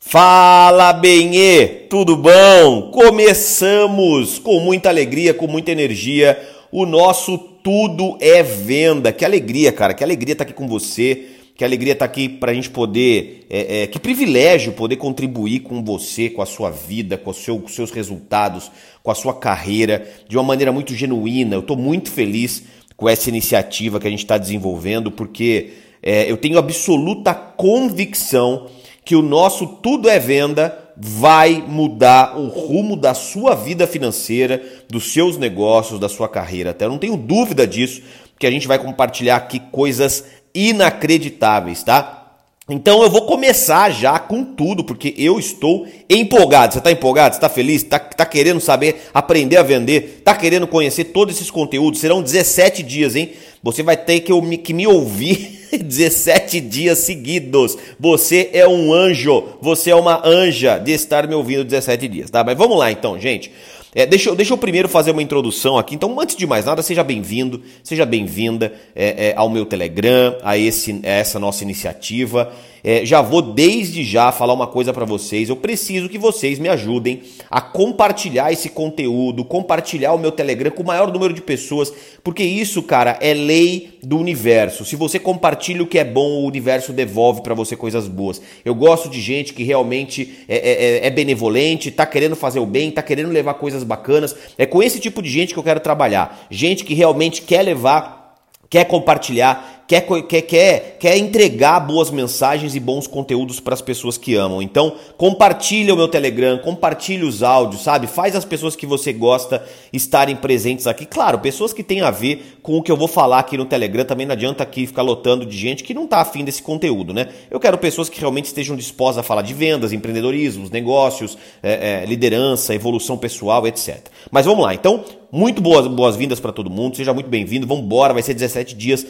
Fala Benê, tudo bom? Começamos com muita alegria, com muita energia, o nosso Tudo é Venda. Que alegria, cara, que alegria estar tá aqui com você, que alegria estar tá aqui para a gente poder, é, é, que privilégio poder contribuir com você, com a sua vida, com, seu, com os seus resultados, com a sua carreira, de uma maneira muito genuína. Eu estou muito feliz com essa iniciativa que a gente está desenvolvendo, porque é, eu tenho absoluta convicção que o nosso Tudo é Venda vai mudar o rumo da sua vida financeira, dos seus negócios, da sua carreira. Até eu não tenho dúvida disso, que a gente vai compartilhar aqui coisas inacreditáveis, tá? Então eu vou começar já com tudo, porque eu estou empolgado. Você está empolgado? Você está feliz? Está tá querendo saber, aprender a vender? Está querendo conhecer todos esses conteúdos? Serão 17 dias, hein? Você vai ter que, que me ouvir 17 dias seguidos. Você é um anjo, você é uma anja de estar me ouvindo 17 dias, tá? Mas vamos lá então, gente. É, deixa, eu, deixa eu primeiro fazer uma introdução aqui. Então, antes de mais nada, seja bem-vindo, seja bem-vinda é, é, ao meu Telegram, a, esse, a essa nossa iniciativa. É, já vou desde já falar uma coisa para vocês. Eu preciso que vocês me ajudem a compartilhar esse conteúdo, compartilhar o meu Telegram com o maior número de pessoas, porque isso, cara, é lei do universo. Se você compartilha o que é bom, o universo devolve para você coisas boas. Eu gosto de gente que realmente é, é, é, é benevolente, tá querendo fazer o bem, tá querendo levar coisas bacanas. É com esse tipo de gente que eu quero trabalhar. Gente que realmente quer levar, quer compartilhar, quer, quer, quer, quer entregar boas mensagens e bons conteúdos para as pessoas que amam. Então, compartilha o meu Telegram, compartilha os áudios, sabe? Faz as pessoas que você gosta estarem presentes aqui. Claro, pessoas que têm a ver com o que eu vou falar aqui no Telegram. Também não adianta aqui ficar lotando de gente que não está afim desse conteúdo, né? Eu quero pessoas que realmente estejam dispostas a falar de vendas, empreendedorismo, negócios, é, é, liderança, evolução pessoal, etc. Mas vamos lá. Então, muito boas boas-vindas para todo mundo, seja muito bem-vindo. Vamos embora, vai ser 17 dias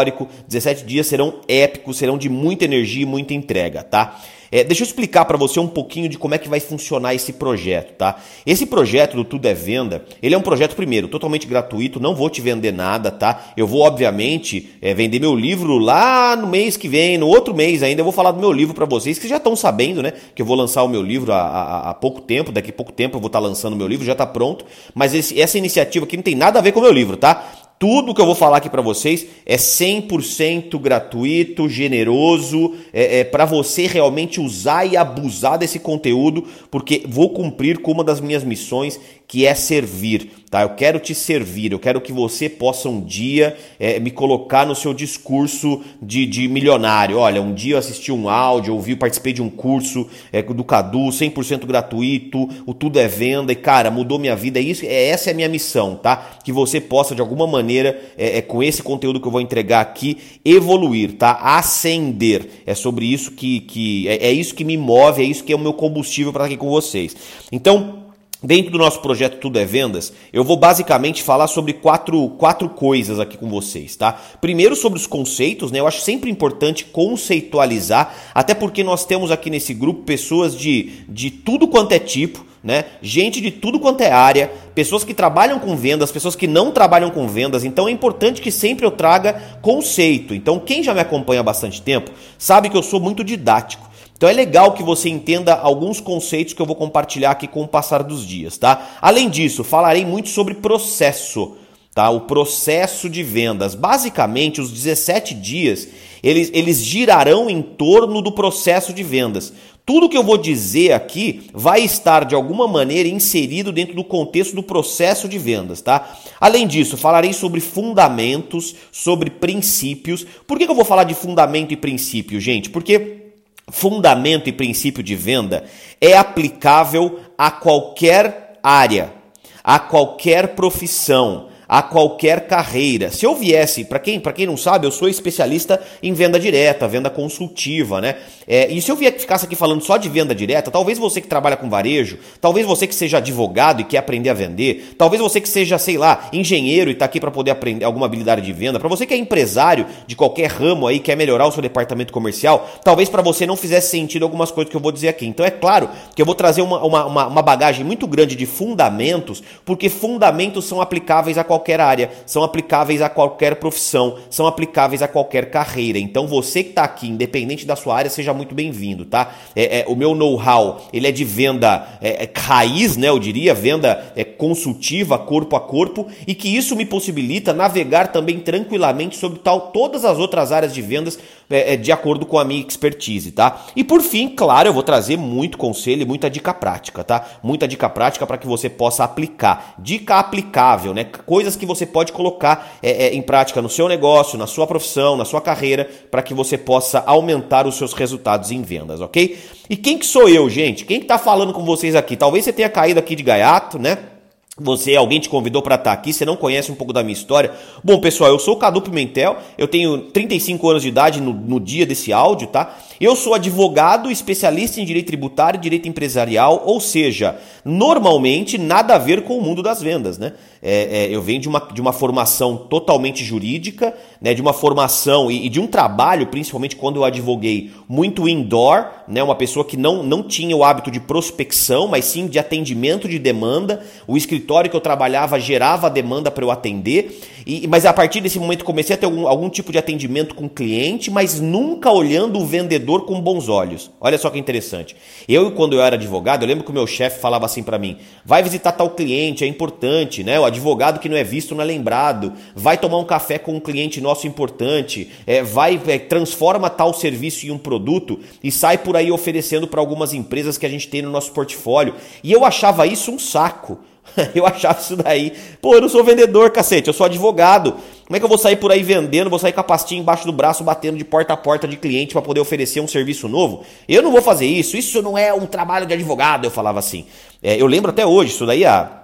histórico. 17 dias serão épicos, serão de muita energia e muita entrega, tá? É, deixa eu explicar para você um pouquinho de como é que vai funcionar esse projeto, tá? Esse projeto do Tudo é Venda, ele é um projeto, primeiro, totalmente gratuito, não vou te vender nada, tá? Eu vou, obviamente, é, vender meu livro lá no mês que vem, no outro mês ainda, eu vou falar do meu livro para vocês, que já estão sabendo, né? Que eu vou lançar o meu livro há, há, há pouco tempo, daqui a pouco tempo eu vou estar tá lançando o meu livro, já está pronto, mas esse, essa iniciativa aqui não tem nada a ver com o meu livro, tá? Tudo que eu vou falar aqui para vocês é 100% gratuito, generoso, é, é para você realmente usar e abusar desse conteúdo, porque vou cumprir com uma das minhas missões, que é servir, tá? Eu quero te servir, eu quero que você possa um dia é, me colocar no seu discurso de, de milionário. Olha, um dia eu assisti um áudio, ouvi, participei de um curso é, do Cadu, 100% gratuito, o tudo é venda e cara, mudou minha vida. É isso, é essa é a minha missão, tá? Que você possa de alguma maneira, é, é com esse conteúdo que eu vou entregar aqui, evoluir, tá? Ascender. É sobre isso que, que é, é isso que me move, é isso que é o meu combustível para estar aqui com vocês. Então Dentro do nosso projeto Tudo é Vendas, eu vou basicamente falar sobre quatro, quatro coisas aqui com vocês, tá? Primeiro sobre os conceitos, né? Eu acho sempre importante conceitualizar, até porque nós temos aqui nesse grupo pessoas de, de tudo quanto é tipo, né? Gente de tudo quanto é área, pessoas que trabalham com vendas, pessoas que não trabalham com vendas. Então é importante que sempre eu traga conceito. Então quem já me acompanha há bastante tempo sabe que eu sou muito didático. Então é legal que você entenda alguns conceitos que eu vou compartilhar aqui com o passar dos dias, tá? Além disso, falarei muito sobre processo, tá? O processo de vendas. Basicamente, os 17 dias, eles, eles girarão em torno do processo de vendas. Tudo que eu vou dizer aqui vai estar de alguma maneira inserido dentro do contexto do processo de vendas, tá? Além disso, falarei sobre fundamentos, sobre princípios. Por que, que eu vou falar de fundamento e princípio, gente? Porque fundamento e princípio de venda é aplicável a qualquer área, a qualquer profissão, a qualquer carreira. Se eu viesse, para quem, quem não sabe, eu sou especialista em venda direta, venda consultiva, né? É, e se eu vier, ficasse aqui falando só de venda direta, talvez você que trabalha com varejo, talvez você que seja advogado e quer aprender a vender, talvez você que seja, sei lá, engenheiro e está aqui para poder aprender alguma habilidade de venda, para você que é empresário de qualquer ramo aí, quer melhorar o seu departamento comercial, talvez para você não fizesse sentido algumas coisas que eu vou dizer aqui. Então é claro que eu vou trazer uma, uma, uma bagagem muito grande de fundamentos, porque fundamentos são aplicáveis a qualquer qualquer área, são aplicáveis a qualquer profissão, são aplicáveis a qualquer carreira. Então você que está aqui, independente da sua área, seja muito bem-vindo, tá? É, é, o meu know-how, ele é de venda é, é raiz, né? Eu diria, venda é, consultiva, corpo a corpo, e que isso me possibilita navegar também tranquilamente sobre tal, todas as outras áreas de vendas é, de acordo com a minha expertise, tá? E por fim, claro, eu vou trazer muito conselho e muita dica prática, tá? Muita dica prática para que você possa aplicar. Dica aplicável, né? Coisas que você pode colocar é, é, em prática no seu negócio, na sua profissão, na sua carreira, para que você possa aumentar os seus resultados em vendas, ok? E quem que sou eu, gente? Quem que tá falando com vocês aqui? Talvez você tenha caído aqui de gaiato, né? Você, alguém te convidou para estar tá aqui, você não conhece um pouco da minha história. Bom, pessoal, eu sou o Cadu Pimentel, eu tenho 35 anos de idade no, no dia desse áudio, tá? Eu sou advogado, especialista em direito tributário e direito empresarial, ou seja, normalmente nada a ver com o mundo das vendas, né? É, é, eu venho de uma, de uma formação totalmente jurídica, né, de uma formação e, e, de um trabalho, principalmente quando eu advoguei, muito indoor, né, uma pessoa que não, não tinha o hábito de prospecção, mas sim de atendimento de demanda. O escritório que eu trabalhava gerava demanda para eu atender, e, mas a partir desse momento comecei a ter algum, algum tipo de atendimento com o cliente, mas nunca olhando o vendedor com bons olhos. Olha só que interessante. Eu, quando eu era advogado, eu lembro que o meu chefe falava assim para mim: vai visitar tal cliente, é importante, né? advogado que não é visto não é lembrado, vai tomar um café com um cliente nosso importante, é, vai é, transforma tal serviço em um produto e sai por aí oferecendo para algumas empresas que a gente tem no nosso portfólio. E eu achava isso um saco. Eu achava isso daí. Pô, eu não sou vendedor, cacete, eu sou advogado. Como é que eu vou sair por aí vendendo, vou sair com a pastinha embaixo do braço, batendo de porta a porta de cliente para poder oferecer um serviço novo? Eu não vou fazer isso, isso não é um trabalho de advogado, eu falava assim. É, eu lembro até hoje, isso daí há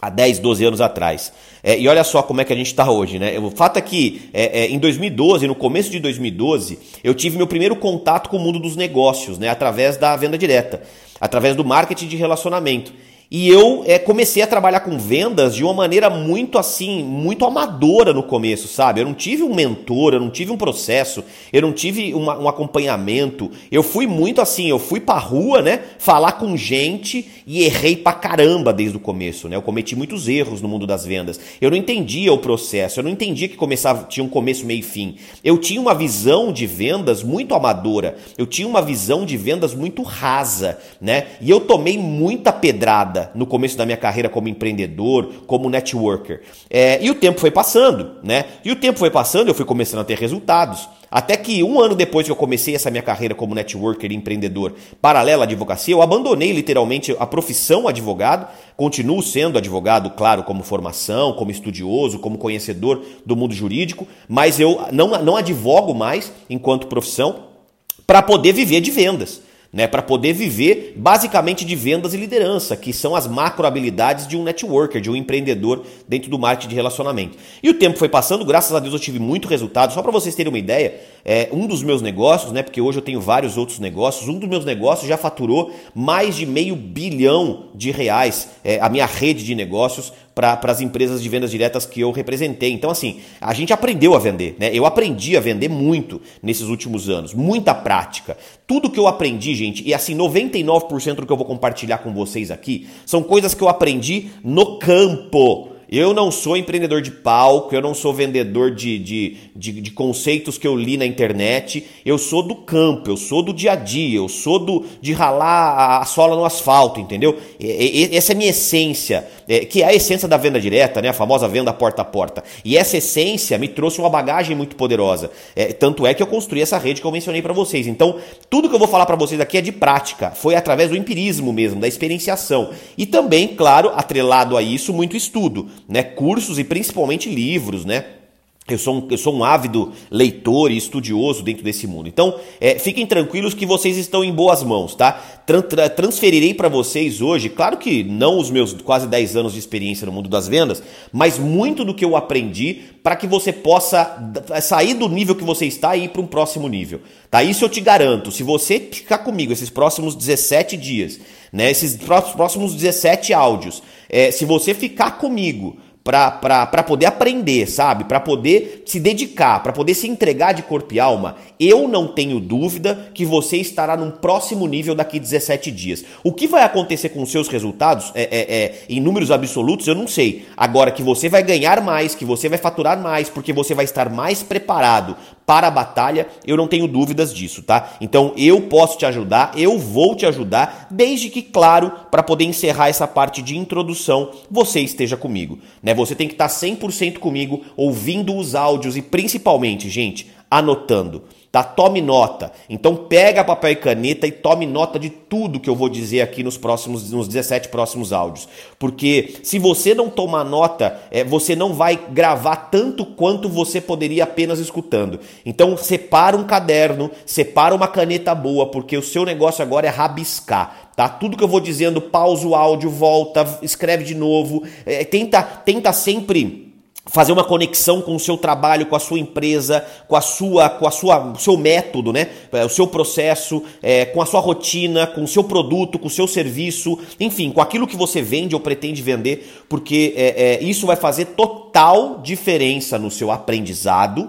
há 10, 12 anos atrás. É, e olha só como é que a gente está hoje, né? O fato é que é, é, em 2012, no começo de 2012, eu tive meu primeiro contato com o mundo dos negócios, né? Através da venda direta, através do marketing de relacionamento. E eu é, comecei a trabalhar com vendas de uma maneira muito assim, muito amadora no começo, sabe? Eu não tive um mentor, eu não tive um processo, eu não tive uma, um acompanhamento. Eu fui muito assim, eu fui pra rua, né? Falar com gente e errei pra caramba desde o começo, né? Eu cometi muitos erros no mundo das vendas. Eu não entendia o processo, eu não entendia que começava, tinha um começo, meio e fim. Eu tinha uma visão de vendas muito amadora, eu tinha uma visão de vendas muito rasa, né? E eu tomei muita pedrada no começo da minha carreira como empreendedor, como networker. É, e o tempo foi passando, né? E o tempo foi passando, eu fui começando a ter resultados. Até que um ano depois que eu comecei essa minha carreira como networker e empreendedor paralela à advocacia, eu abandonei literalmente a profissão advogado, continuo sendo advogado, claro, como formação, como estudioso, como conhecedor do mundo jurídico, mas eu não, não advogo mais enquanto profissão para poder viver de vendas né, para poder viver basicamente de vendas e liderança, que são as macro habilidades de um networker, de um empreendedor dentro do marketing de relacionamento. E o tempo foi passando, graças a Deus eu tive muito resultado. Só para vocês terem uma ideia, é, um dos meus negócios, né, porque hoje eu tenho vários outros negócios, um dos meus negócios já faturou mais de meio bilhão de reais, é, a minha rede de negócios para as empresas de vendas diretas que eu representei. Então, assim, a gente aprendeu a vender, né? Eu aprendi a vender muito nesses últimos anos, muita prática. Tudo que eu aprendi, gente, e assim, 99% do que eu vou compartilhar com vocês aqui são coisas que eu aprendi no campo eu não sou empreendedor de palco, eu não sou vendedor de, de, de, de, conceitos que eu li na internet. Eu sou do campo, eu sou do dia a dia, eu sou do de ralar a sola no asfalto, entendeu? E, e, essa é a minha essência, é, que é a essência da venda direta, né? a famosa venda porta a porta. E essa essência me trouxe uma bagagem muito poderosa. É, tanto é que eu construí essa rede que eu mencionei para vocês. Então, tudo que eu vou falar para vocês aqui é de prática, foi através do empirismo mesmo, da experienciação. E também, claro, atrelado a isso, muito estudo né, cursos e principalmente livros, né? Eu sou, um, eu sou um ávido leitor e estudioso dentro desse mundo. Então, é, fiquem tranquilos que vocês estão em boas mãos, tá? Tran transferirei para vocês hoje, claro que não os meus quase 10 anos de experiência no mundo das vendas, mas muito do que eu aprendi para que você possa sair do nível que você está e ir para um próximo nível. Tá? Isso eu te garanto. Se você ficar comigo esses próximos 17 dias, né, esses próximos 17 áudios, é, se você ficar comigo para poder aprender, sabe? Para poder se dedicar, para poder se entregar de corpo e alma, eu não tenho dúvida que você estará num próximo nível daqui 17 dias. O que vai acontecer com os seus resultados é, é, é, em números absolutos, eu não sei. Agora que você vai ganhar mais, que você vai faturar mais, porque você vai estar mais preparado para a batalha, eu não tenho dúvidas disso, tá? Então eu posso te ajudar, eu vou te ajudar, desde que, claro, para poder encerrar essa parte de introdução, você esteja comigo, né? Você tem que estar 100% comigo, ouvindo os áudios e principalmente, gente, anotando tá? Tome nota. Então pega papel e caneta e tome nota de tudo que eu vou dizer aqui nos próximos, nos 17 próximos áudios. Porque se você não tomar nota, é, você não vai gravar tanto quanto você poderia apenas escutando. Então separa um caderno, separa uma caneta boa, porque o seu negócio agora é rabiscar. Tá? Tudo que eu vou dizendo, pausa o áudio, volta, escreve de novo, é, tenta, tenta sempre fazer uma conexão com o seu trabalho, com a sua empresa, com a sua, com a sua, seu método, né? É, o seu processo, é, com a sua rotina, com o seu produto, com o seu serviço, enfim, com aquilo que você vende ou pretende vender, porque é, é, isso vai fazer total diferença no seu aprendizado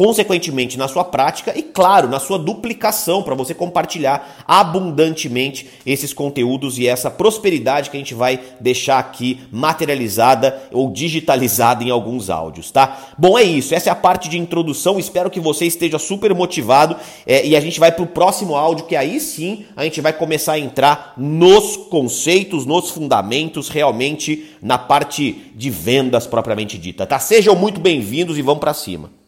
consequentemente na sua prática e, claro, na sua duplicação para você compartilhar abundantemente esses conteúdos e essa prosperidade que a gente vai deixar aqui materializada ou digitalizada em alguns áudios, tá? Bom, é isso. Essa é a parte de introdução. Espero que você esteja super motivado é, e a gente vai para o próximo áudio que aí sim a gente vai começar a entrar nos conceitos, nos fundamentos, realmente na parte de vendas propriamente dita, tá? Sejam muito bem-vindos e vamos para cima.